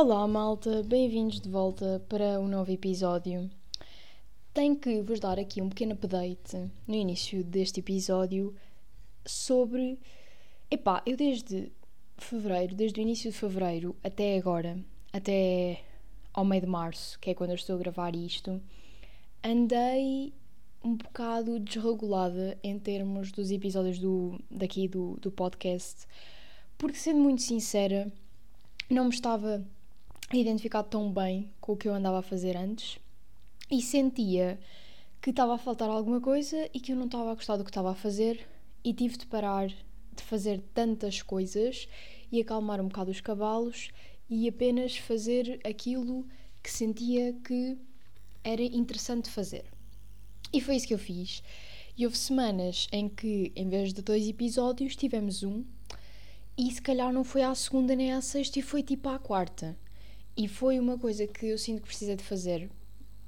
Olá, malta, bem-vindos de volta para um novo episódio. Tenho que vos dar aqui um pequeno update no início deste episódio sobre. Epá, eu desde fevereiro, desde o início de fevereiro até agora, até ao meio de março, que é quando eu estou a gravar isto, andei um bocado desregulada em termos dos episódios do, daqui do, do podcast, porque sendo muito sincera, não me estava a identificar tão bem com o que eu andava a fazer antes e sentia que estava a faltar alguma coisa e que eu não estava a gostar do que estava a fazer e tive de parar de fazer tantas coisas e acalmar um bocado os cavalos e apenas fazer aquilo que sentia que era interessante fazer. E foi isso que eu fiz. E houve semanas em que, em vez de dois episódios, tivemos um, e se calhar não foi à segunda nem à sexta, e foi tipo à quarta. E foi uma coisa que eu sinto que precisa de fazer,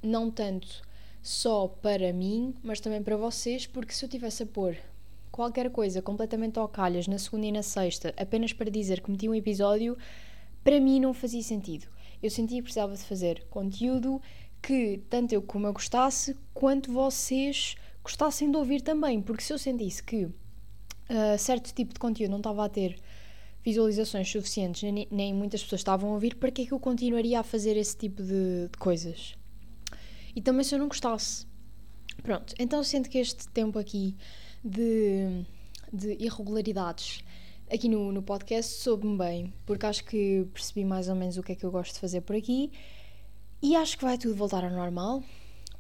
não tanto só para mim, mas também para vocês, porque se eu tivesse a pôr qualquer coisa completamente ao calhas na segunda e na sexta, apenas para dizer que meti um episódio, para mim não fazia sentido. Eu sentia que precisava de fazer conteúdo que tanto eu como eu gostasse, quanto vocês gostassem de ouvir também, porque se eu sentisse que uh, certo tipo de conteúdo não estava a ter visualizações suficientes, nem, muitas pessoas estavam a ouvir, para que é que eu continuaria a fazer esse tipo de, de coisas? E também se eu não gostasse. Pronto, então sinto que este tempo aqui de, de irregularidades aqui no, no podcast soube-me bem, porque acho que percebi mais ou menos o que é que eu gosto de fazer por aqui e acho que vai tudo voltar ao normal.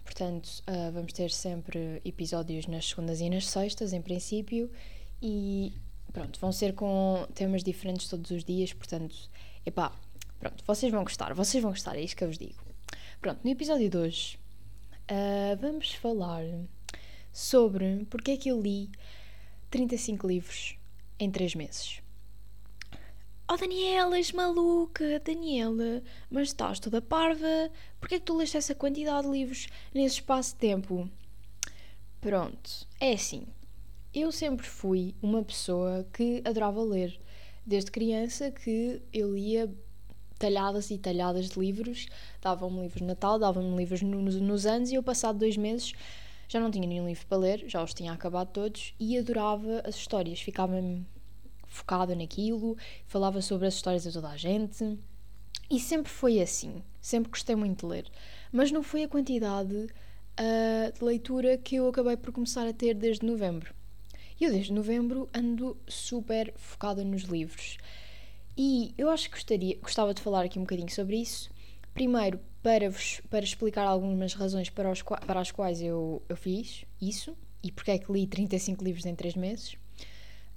Portanto, uh, vamos ter sempre episódios nas segundas e nas sextas, em princípio, e pronto, vão ser com temas diferentes todos os dias, portanto, epá, pronto, vocês vão gostar, vocês vão gostar, é isto que eu vos digo. Pronto, no episódio de hoje uh, vamos falar sobre porque é que eu li 35 livros em 3 meses. Oh Daniela, és maluca, Daniela, mas estás toda parva, porquê é que tu leste essa quantidade de livros nesse espaço de tempo? Pronto, é assim, eu sempre fui uma pessoa que adorava ler. Desde criança que eu lia talhadas e talhadas de livros, davam-me livros de Natal, davam-me livros nos, nos anos e eu passado dois meses já não tinha nenhum livro para ler, já os tinha acabado todos e adorava as histórias, ficava focada naquilo, falava sobre as histórias de toda a gente e sempre foi assim, sempre gostei muito de ler, mas não foi a quantidade uh, de leitura que eu acabei por começar a ter desde novembro. Eu desde novembro ando super focada nos livros. E eu acho que gostaria, gostava de falar aqui um bocadinho sobre isso. Primeiro, para, vos, para explicar algumas razões para, os, para as quais eu, eu fiz isso e porque é que li 35 livros em 3 meses.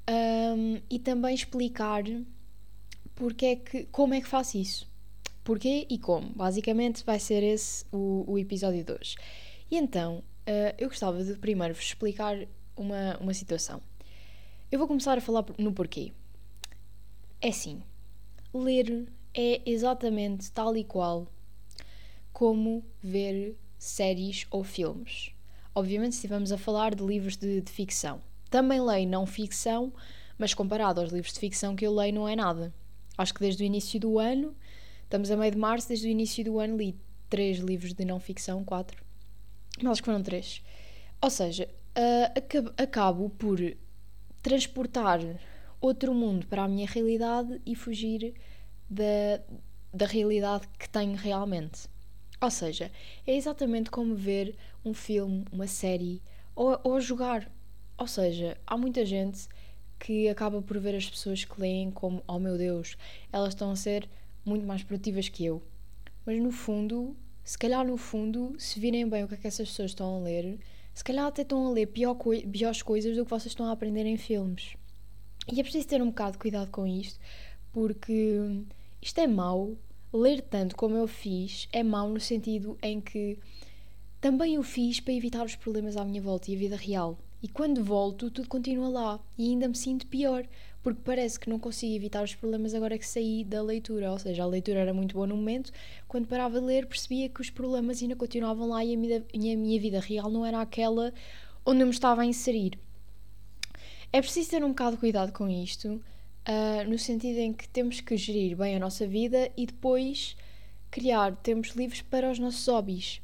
Um, e também explicar porque é que, como é que faço isso. Porquê e como. Basicamente vai ser esse o, o episódio de hoje. E então, uh, eu gostava de primeiro vos explicar uma, uma situação. Eu vou começar a falar no porquê. É assim, ler é exatamente tal e qual como ver séries ou filmes. Obviamente, se estivermos a falar de livros de, de ficção. Também leio não ficção, mas comparado aos livros de ficção que eu leio, não é nada. Acho que desde o início do ano, estamos a meio de março, desde o início do ano li três livros de não ficção, quatro. Mas acho que foram três. Ou seja, uh, acabo por transportar outro mundo para a minha realidade e fugir da, da realidade que tenho realmente. Ou seja, é exatamente como ver um filme, uma série ou, ou jogar. Ou seja, há muita gente que acaba por ver as pessoas que leem como, oh meu Deus, elas estão a ser muito mais produtivas que eu. Mas no fundo, se calhar no fundo, se virem bem o que é que essas pessoas estão a ler, se calhar até estão a ler pior co piores coisas do que vocês estão a aprender em filmes. E é preciso ter um bocado de cuidado com isto, porque isto é mau. Ler tanto como eu fiz é mau no sentido em que também o fiz para evitar os problemas à minha volta e a vida real. E quando volto, tudo continua lá e ainda me sinto pior, porque parece que não consigo evitar os problemas agora que saí da leitura. Ou seja, a leitura era muito boa no momento, quando parava de ler, percebia que os problemas ainda continuavam lá e a minha, a minha vida real não era aquela onde eu me estava a inserir. É preciso ter um bocado de cuidado com isto, uh, no sentido em que temos que gerir bem a nossa vida e depois criar tempos livres para os nossos hobbies.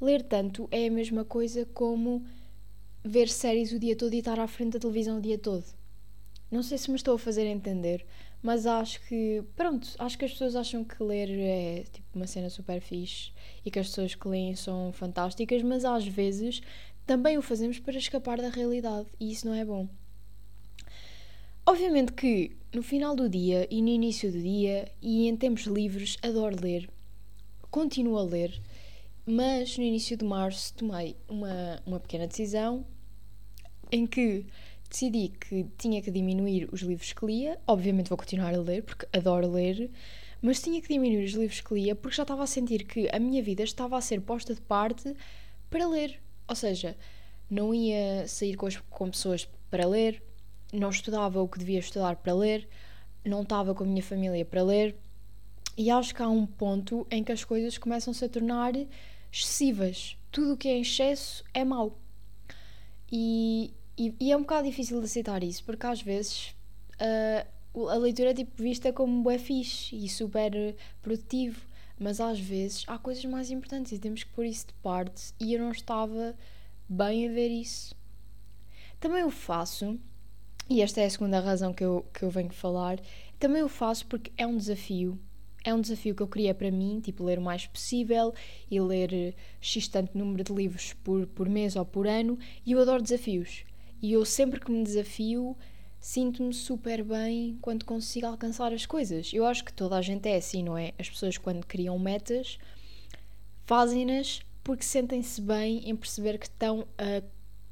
Ler tanto é a mesma coisa como ver séries o dia todo e estar à frente da televisão o dia todo. Não sei se me estou a fazer entender, mas acho que, pronto, acho que as pessoas acham que ler é tipo uma cena super fixe e que as pessoas que leem são fantásticas, mas às vezes também o fazemos para escapar da realidade e isso não é bom. Obviamente que no final do dia e no início do dia e em tempos livres adoro ler, continuo a ler, mas no início de março tomei uma, uma pequena decisão em que decidi que tinha que diminuir os livros que lia. Obviamente vou continuar a ler, porque adoro ler, mas tinha que diminuir os livros que lia porque já estava a sentir que a minha vida estava a ser posta de parte para ler. Ou seja, não ia sair com, as, com pessoas para ler, não estudava o que devia estudar para ler, não estava com a minha família para ler. E acho que há um ponto em que as coisas começam-se a tornar excessivas. Tudo o que é em excesso é mau. E, e, e, é um bocado difícil de aceitar isso, porque às vezes uh, a leitura é tipo vista como bué fixe e super produtivo, mas às vezes há coisas mais importantes e temos que pôr isso de parte e eu não estava bem a ver isso. Também o faço, e esta é a segunda razão que eu, que eu venho falar, também o faço porque é um desafio é um desafio que eu queria para mim, tipo ler o mais possível e ler X tanto número de livros por, por mês ou por ano, e eu adoro desafios. E eu sempre que me desafio, sinto-me super bem quando consigo alcançar as coisas. Eu acho que toda a gente é assim, não é? As pessoas quando criam metas, fazem-nas porque sentem-se bem em perceber que estão a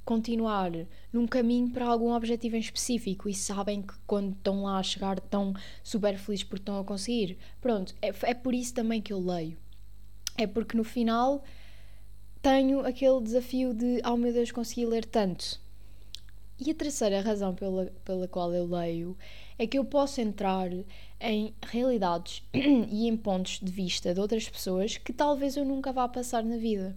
continuar num caminho para algum objetivo em específico e sabem que quando estão lá a chegar estão super felizes porque estão a conseguir. Pronto, é, é por isso também que eu leio. É porque no final tenho aquele desafio de, oh meu Deus, consegui ler tanto. E a terceira razão pela, pela qual eu leio é que eu posso entrar em realidades e em pontos de vista de outras pessoas que talvez eu nunca vá passar na vida.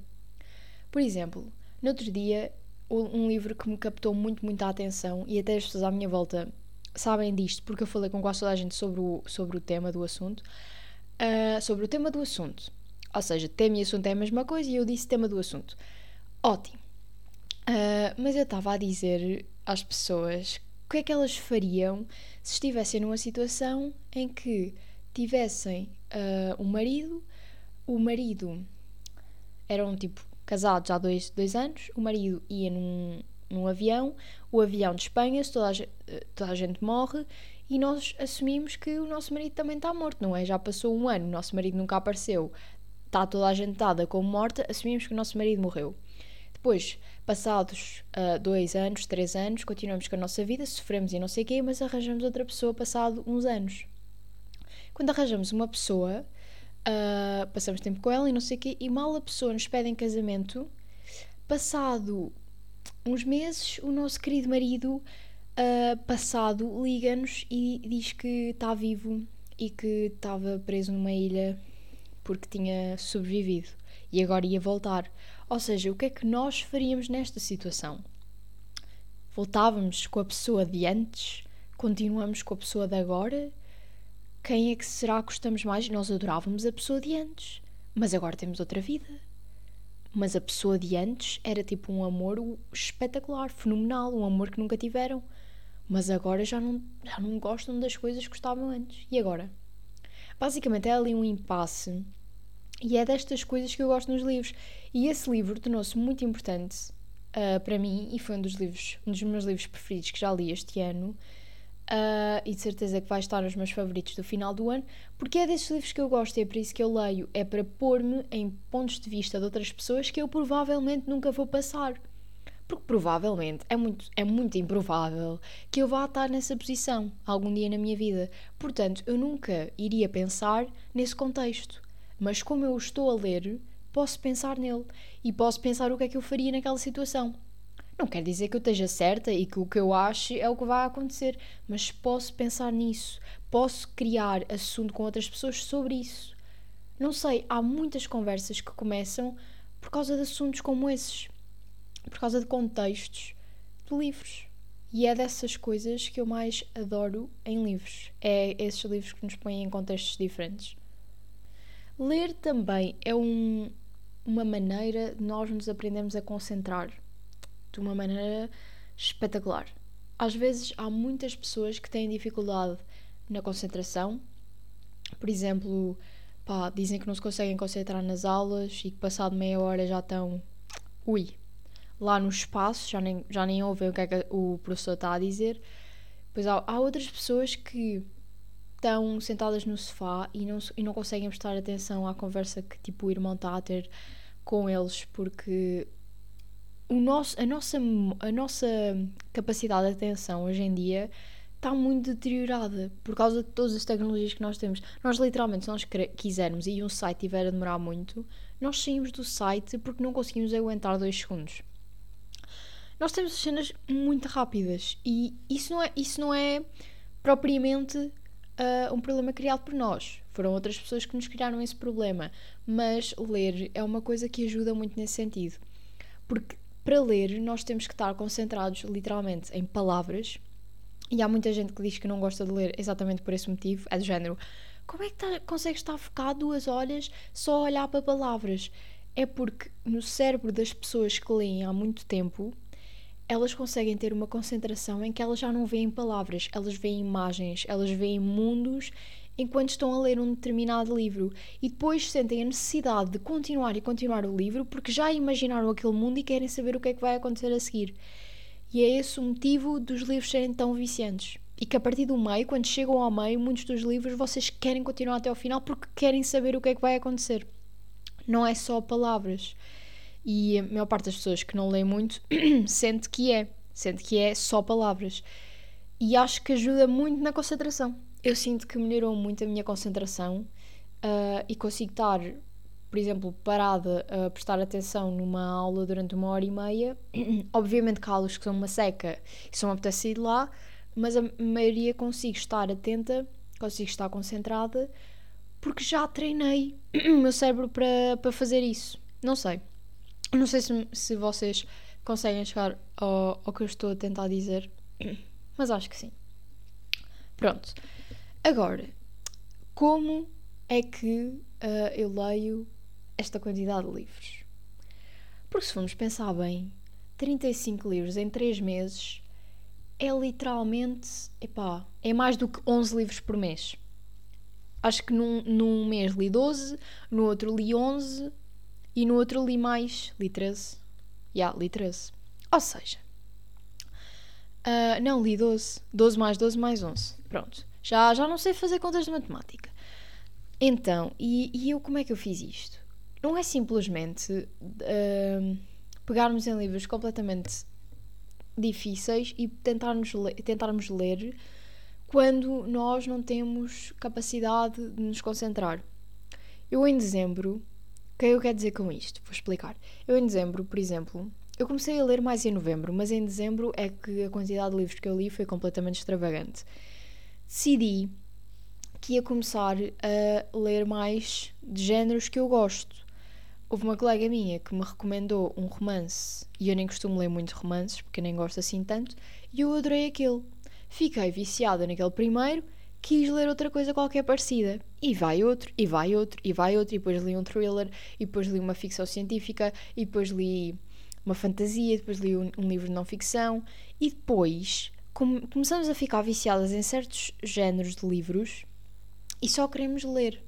Por exemplo, no outro dia um livro que me captou muito, muito a atenção e até as pessoas à minha volta sabem disto porque eu falei com quase toda a gente sobre o, sobre o tema do assunto. Uh, sobre o tema do assunto. Ou seja, tema e assunto é a mesma coisa e eu disse tema do assunto. Ótimo. Uh, mas eu estava a dizer às pessoas o que é que elas fariam se estivessem numa situação em que tivessem uh, um marido, o marido era um tipo casados há dois, dois anos, o marido ia num, num avião, o avião despenha-se, toda, a, toda a gente morre e nós assumimos que o nosso marido também está morto, não é? Já passou um ano, o nosso marido nunca apareceu, está toda a gente dada como morta, assumimos que o nosso marido morreu. Depois, passados uh, dois anos, três anos, continuamos com a nossa vida, sofremos e não sei o quê, mas arranjamos outra pessoa passado uns anos. Quando arranjamos uma pessoa, Uh, passamos tempo com ela e não sei o quê, e mal a pessoa nos pede em casamento, passado uns meses, o nosso querido marido, uh, passado, liga-nos e diz que está vivo e que estava preso numa ilha porque tinha sobrevivido e agora ia voltar. Ou seja, o que é que nós faríamos nesta situação? Voltávamos com a pessoa de antes? Continuamos com a pessoa de agora? Quem é que será que gostamos mais? Nós adorávamos a pessoa de antes, mas agora temos outra vida. Mas a pessoa de antes era tipo um amor espetacular, fenomenal, um amor que nunca tiveram. Mas agora já não, já não gostam das coisas que gostavam antes. E agora? Basicamente é ali um impasse. E é destas coisas que eu gosto nos livros. E esse livro tornou-se muito importante uh, para mim e foi um dos livros, um dos meus livros preferidos que já li este ano. Uh, e de certeza que vai estar nos meus favoritos do final do ano, porque é desses livros que eu gosto e é por isso que eu leio, é para pôr-me em pontos de vista de outras pessoas que eu provavelmente nunca vou passar. Porque provavelmente é muito, é muito improvável que eu vá estar nessa posição algum dia na minha vida. Portanto, eu nunca iria pensar nesse contexto. Mas como eu estou a ler, posso pensar nele e posso pensar o que é que eu faria naquela situação. Não quer dizer que eu esteja certa e que o que eu acho é o que vai acontecer, mas posso pensar nisso, posso criar assunto com outras pessoas sobre isso. Não sei, há muitas conversas que começam por causa de assuntos como esses, por causa de contextos de livros. E é dessas coisas que eu mais adoro em livros. É esses livros que nos põem em contextos diferentes. Ler também é um, uma maneira de nós nos aprendermos a concentrar de uma maneira espetacular. Às vezes há muitas pessoas que têm dificuldade na concentração, por exemplo, pá, dizem que não se conseguem concentrar nas aulas e que passado meia hora já estão, ui, lá no espaço, já nem, já nem ouvem o que é que o professor está a dizer. Pois há, há outras pessoas que estão sentadas no sofá e não, e não conseguem prestar atenção à conversa que tipo, o irmão está a ter com eles porque o nosso, a, nossa, a nossa capacidade de atenção hoje em dia está muito deteriorada por causa de todas as tecnologias que nós temos. Nós, literalmente, se nós quisermos e um site tiver a demorar muito, nós saímos do site porque não conseguimos aguentar dois segundos. Nós temos cenas muito rápidas e isso não é, isso não é propriamente uh, um problema criado por nós. Foram outras pessoas que nos criaram esse problema. Mas ler é uma coisa que ajuda muito nesse sentido. Porque para ler nós temos que estar concentrados literalmente em palavras e há muita gente que diz que não gosta de ler exatamente por esse motivo, é do género. Como é que tá, consegues estar focado duas horas só a olhar para palavras? É porque no cérebro das pessoas que leem há muito tempo, elas conseguem ter uma concentração em que elas já não veem palavras, elas veem imagens, elas veem mundos enquanto estão a ler um determinado livro e depois sentem a necessidade de continuar e continuar o livro porque já imaginaram aquele mundo e querem saber o que é que vai acontecer a seguir. E é esse o motivo dos livros serem tão viciantes. E que a partir do meio, quando chegam ao meio, muitos dos livros vocês querem continuar até ao final porque querem saber o que é que vai acontecer. Não é só palavras. E a maior parte das pessoas que não leem muito sente que é. Sente que é só palavras. E acho que ajuda muito na concentração. Eu sinto que melhorou muito a minha concentração uh, e consigo estar por exemplo, parada a prestar atenção numa aula durante uma hora e meia, obviamente que há aulas que são uma seca e me apetece ir lá, mas a maioria consigo estar atenta, consigo estar concentrada, porque já treinei o meu cérebro para, para fazer isso. Não sei. Não sei se, se vocês conseguem chegar ao, ao que eu estou a tentar dizer, mas acho que sim. Pronto. Agora, como é que uh, eu leio esta quantidade de livros. Porque se formos pensar bem, 35 livros em 3 meses é literalmente, epá, é mais do que 11 livros por mês. Acho que num, num mês li 12, no outro li 11 e no outro li mais, li 13. Já, yeah, li 13. Ou seja, uh, não, li 12. 12 mais 12 mais 11. Pronto. Já, já não sei fazer contas de matemática. Então, e, e eu como é que eu fiz isto? não é simplesmente uh, pegarmos em livros completamente difíceis e tentarmos ler, tentarmos ler quando nós não temos capacidade de nos concentrar. Eu em dezembro, o que é que eu quero dizer com isto? Vou explicar. Eu em dezembro, por exemplo, eu comecei a ler mais em novembro, mas em dezembro é que a quantidade de livros que eu li foi completamente extravagante. Decidi que ia começar a ler mais de géneros que eu gosto. Houve uma colega minha que me recomendou um romance e eu nem costumo ler muitos romances porque nem gosto assim tanto e eu adorei aquele. Fiquei viciada naquele primeiro, quis ler outra coisa qualquer parecida. E vai outro, e vai outro, e vai outro, e depois li um thriller, e depois li uma ficção científica, e depois li uma fantasia, depois li um, um livro de não ficção, e depois começamos a ficar viciadas em certos géneros de livros e só queremos ler.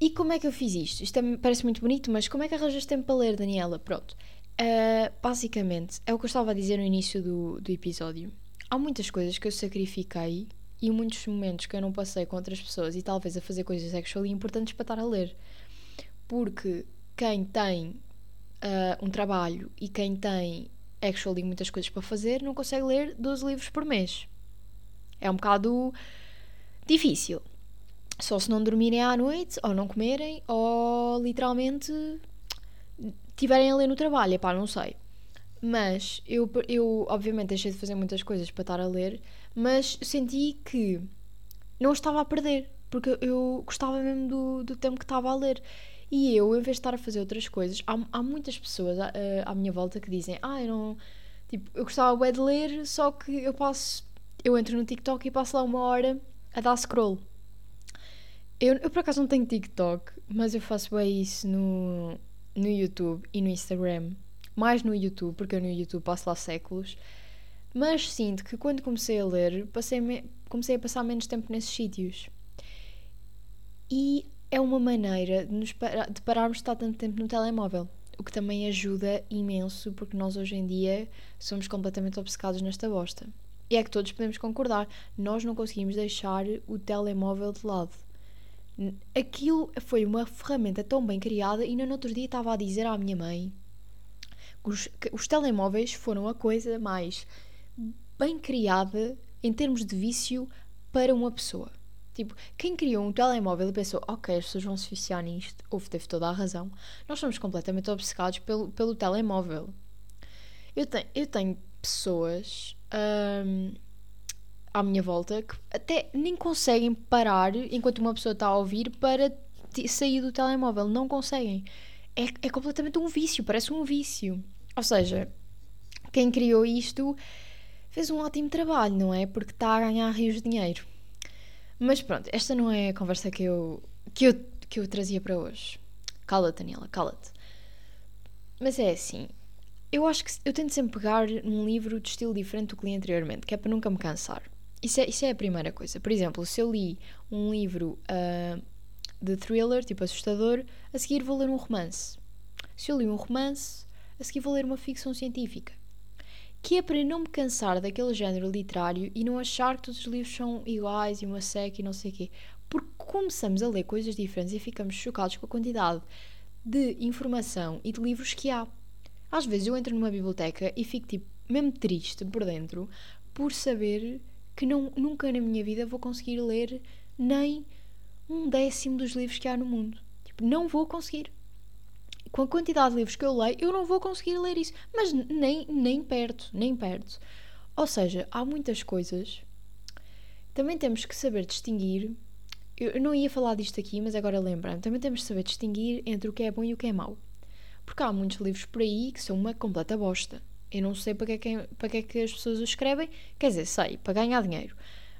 E como é que eu fiz isto? Isto é, parece muito bonito, mas como é que arranjas tempo para ler, Daniela? Pronto. Uh, basicamente, é o que eu estava a dizer no início do, do episódio. Há muitas coisas que eu sacrifiquei e muitos momentos que eu não passei com outras pessoas e talvez a fazer coisas actually importantes para estar a ler. Porque quem tem uh, um trabalho e quem tem actually muitas coisas para fazer não consegue ler 12 livros por mês. É um bocado difícil. Só se não dormirem à noite, ou não comerem, ou literalmente tiverem a ler no trabalho, pá, não sei. Mas eu, eu, obviamente, deixei de fazer muitas coisas para estar a ler, mas senti que não estava a perder, porque eu gostava mesmo do, do tempo que estava a ler. E eu, em vez de estar a fazer outras coisas, há, há muitas pessoas à, à minha volta que dizem: Ah, eu não, Tipo, eu gostava de ler, só que eu passo. Eu entro no TikTok e passo lá uma hora a dar scroll. Eu, eu por acaso não tenho TikTok, mas eu faço bem isso no, no YouTube e no Instagram. Mais no YouTube, porque eu no YouTube passo lá séculos. Mas sinto que quando comecei a ler, passei comecei a passar menos tempo nesses sítios. E é uma maneira de, nos de pararmos de estar tanto tempo no telemóvel. O que também ajuda imenso, porque nós hoje em dia somos completamente obcecados nesta bosta. E é que todos podemos concordar, nós não conseguimos deixar o telemóvel de lado. Aquilo foi uma ferramenta tão bem criada, e no outro dia estava a dizer à minha mãe que os, que os telemóveis foram a coisa mais bem criada em termos de vício para uma pessoa. Tipo, quem criou um telemóvel e pensou, ok, as pessoas vão se viciar nisto, ou teve toda a razão, nós somos completamente obcecados pelo, pelo telemóvel. Eu tenho, eu tenho pessoas hum, à minha volta que até nem conseguem parar enquanto uma pessoa está a ouvir para sair do telemóvel. Não conseguem. É, é completamente um vício, parece um vício. Ou seja, quem criou isto fez um ótimo trabalho, não é? Porque está a ganhar rios de dinheiro. Mas pronto, esta não é a conversa que eu, que eu, que eu trazia para hoje. Cala-te, Daniela, cala-te. Mas é assim, eu acho que eu tento sempre pegar num livro de estilo diferente do que li anteriormente, que é para nunca me cansar. Isso é, isso é a primeira coisa. Por exemplo, se eu li um livro uh, de thriller, tipo assustador, a seguir vou ler um romance. Se eu li um romance, a seguir vou ler uma ficção científica que é para não me cansar daquele género literário e não achar que todos os livros são iguais e uma seca e não sei o quê. Porque começamos a ler coisas diferentes e ficamos chocados com a quantidade de informação e de livros que há. Às vezes eu entro numa biblioteca e fico tipo mesmo triste por dentro por saber que não, nunca na minha vida vou conseguir ler nem um décimo dos livros que há no mundo. Tipo, não vou conseguir com a quantidade de livros que eu leio, eu não vou conseguir ler isso. Mas nem, nem perto, nem perto. Ou seja, há muitas coisas. Também temos que saber distinguir. Eu não ia falar disto aqui, mas agora lembrando. Também temos que saber distinguir entre o que é bom e o que é mau. Porque há muitos livros por aí que são uma completa bosta. Eu não sei para que, é que, para que é que as pessoas os escrevem. Quer dizer, sei, para ganhar dinheiro.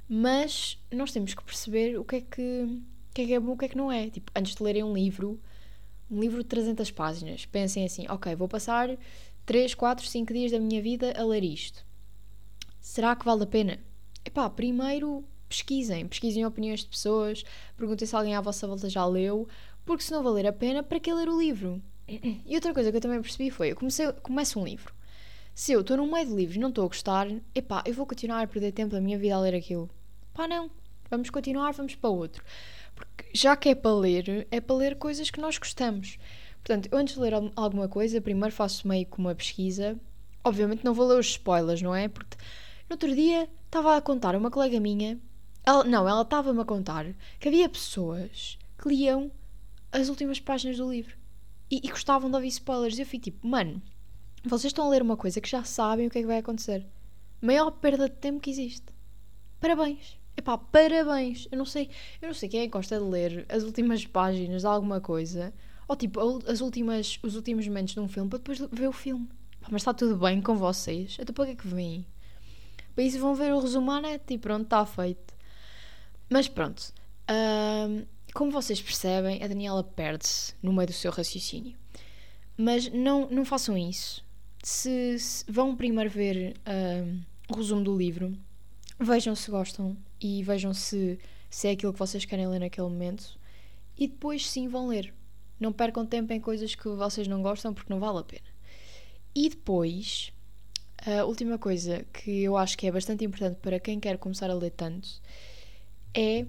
Mas nós temos que perceber o que é que, o que, é, que é bom e o que é que não é. Tipo, antes de lerem um livro, um livro de 300 páginas. Pensem assim, ok, vou passar 3, 4, 5 dias da minha vida a ler isto. Será que vale a pena? Epá, primeiro pesquisem, pesquisem opiniões de pessoas, perguntem se alguém à vossa volta já leu, porque se não valer a pena, para que ler o livro? E outra coisa que eu também percebi foi, eu comecei, começo um livro. Se eu estou no meio de livros e não estou a gostar, epá, eu vou continuar a perder tempo da minha vida a ler aquilo. Pá, não. Vamos continuar, vamos para outro. Porque já que é para ler, é para ler coisas que nós gostamos. Portanto, eu antes de ler alguma coisa, primeiro faço meio que uma pesquisa. Obviamente não vou ler os spoilers, não é? Porque no outro dia estava a contar uma colega minha. Ela, não, ela estava-me a contar que havia pessoas que liam as últimas páginas do livro e, e gostavam de ouvir spoilers. E eu fico tipo, mano, vocês estão a ler uma coisa que já sabem o que é que vai acontecer. Maior perda de tempo que existe. Parabéns. Epá, parabéns! Eu não sei, eu não sei quem é que gosta de ler as últimas páginas de alguma coisa, ou tipo, as últimas, os últimos momentos de um filme para depois ver o filme. Epá, mas está tudo bem com vocês? Até para que é que vêm? Para isso vão ver o resumo à net e pronto, está feito. Mas pronto, como vocês percebem, a Daniela perde-se no meio do seu raciocínio. Mas não, não façam isso. Se, se vão primeiro ver o resumo do livro, vejam se gostam e vejam se, se é aquilo que vocês querem ler naquele momento e depois sim vão ler. Não percam tempo em coisas que vocês não gostam porque não vale a pena. E depois, a última coisa que eu acho que é bastante importante para quem quer começar a ler tanto é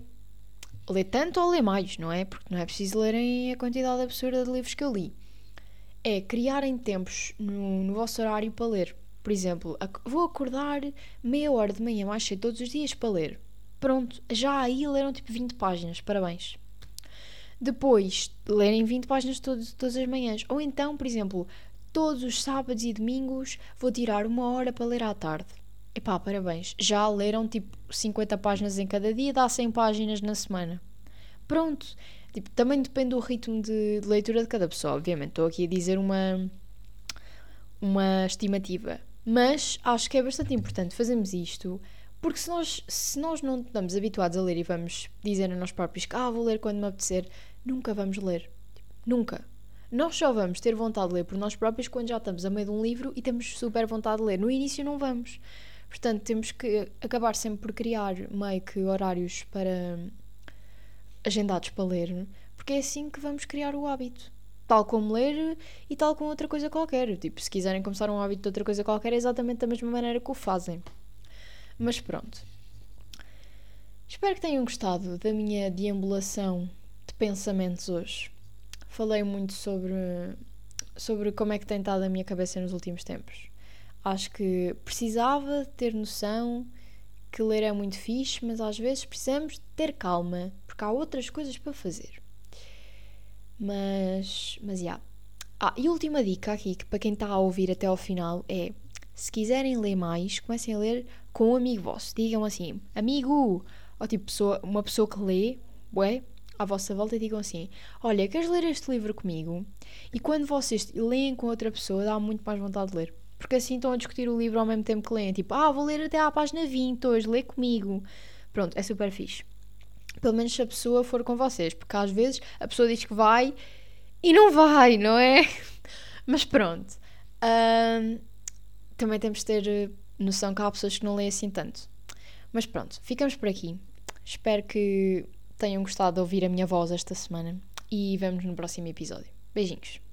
ler tanto ou ler mais, não é? Porque não é preciso lerem a quantidade absurda de livros que eu li. É criarem tempos no, no vosso horário para ler. Por exemplo, vou acordar meia hora de manhã mais cedo todos os dias para ler. Pronto, já aí leram tipo 20 páginas, parabéns. Depois, lerem 20 páginas todos, todas as manhãs. Ou então, por exemplo, todos os sábados e domingos vou tirar uma hora para ler à tarde. Epá, parabéns. Já leram tipo 50 páginas em cada dia, dá 100 páginas na semana. Pronto. Tipo, também depende do ritmo de, de leitura de cada pessoa, obviamente. Estou aqui a dizer uma, uma estimativa. Mas acho que é bastante importante fazermos isto, porque se nós, se nós não estamos habituados a ler e vamos dizer a nós próprios que ah, vou ler quando me apetecer, nunca vamos ler. Nunca. Nós só vamos ter vontade de ler por nós próprios quando já estamos a meio de um livro e temos super vontade de ler. No início não vamos. Portanto, temos que acabar sempre por criar meio que horários para agendados para ler, porque é assim que vamos criar o hábito. Tal como ler e tal como outra coisa qualquer. Tipo, se quiserem começar um hábito de outra coisa qualquer, é exatamente da mesma maneira que o fazem. Mas pronto. Espero que tenham gostado da minha deambulação de pensamentos hoje. Falei muito sobre, sobre como é que tem estado a minha cabeça nos últimos tempos. Acho que precisava ter noção que ler é muito fixe, mas às vezes precisamos ter calma, porque há outras coisas para fazer. Mas, mas, já. Yeah. Ah, e última dica aqui, que para quem está a ouvir até ao final, é se quiserem ler mais, comecem a ler com um amigo vosso. Digam assim, amigo, ou tipo pessoa, uma pessoa que lê, ué, à vossa volta e digam assim: Olha, queres ler este livro comigo? E quando vocês leem com outra pessoa, dá muito mais vontade de ler. Porque assim estão a discutir o livro ao mesmo tempo que leem. Tipo, ah, vou ler até à página 20 hoje, lê comigo. Pronto, é super fixe. Pelo menos se a pessoa for com vocês, porque às vezes a pessoa diz que vai e não vai, não é? Mas pronto. Um, também temos de ter eh, noção que há pessoas que não leem assim tanto. Mas pronto, ficamos por aqui. Espero que tenham gostado de ouvir a minha voz esta semana e vemos no próximo episódio. Beijinhos.